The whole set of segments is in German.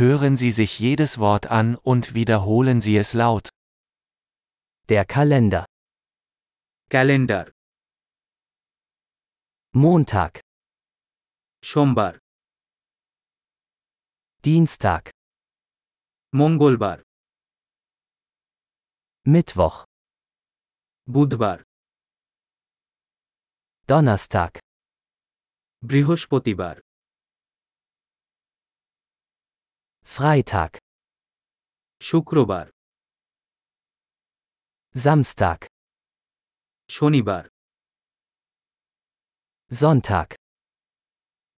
Hören Sie sich jedes Wort an und wiederholen Sie es laut. Der Kalender. Calendar Montag, সোমবার Dienstag, মঙ্গলবার Mittwoch, বুধবার Donnerstag, বৃহস্পতিবার Freitag, শুক্রবার Samstag, শনিবার Sonntag,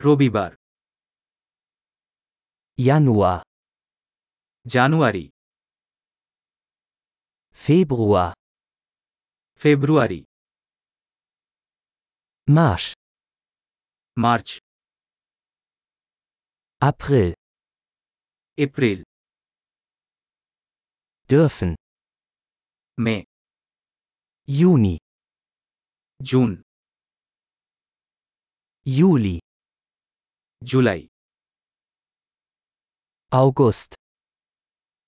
রবিবার Januar, জানুয়ারি Februar, ফেব্রুয়ারি March, March April, April. Dürfen. May. Juni. June. Juli. July. August.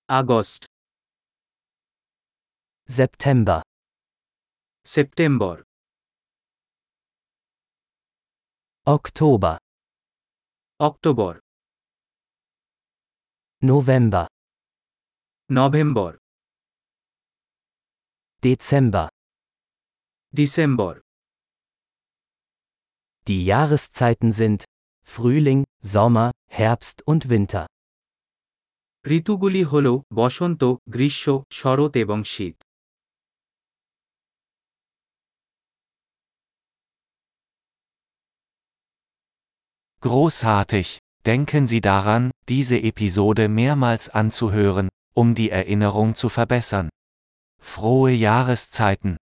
August. September. September. Oktober. Oktober. November, November Dezember. December Die Jahreszeiten sind Frühling, Sommer, Herbst und Winter. ঋতুগুলি হল বসন্ত গ্রীষ্ম শরৎ এবং শীত Großartig! Denken Sie daran, diese Episode mehrmals anzuhören, um die Erinnerung zu verbessern. Frohe Jahreszeiten!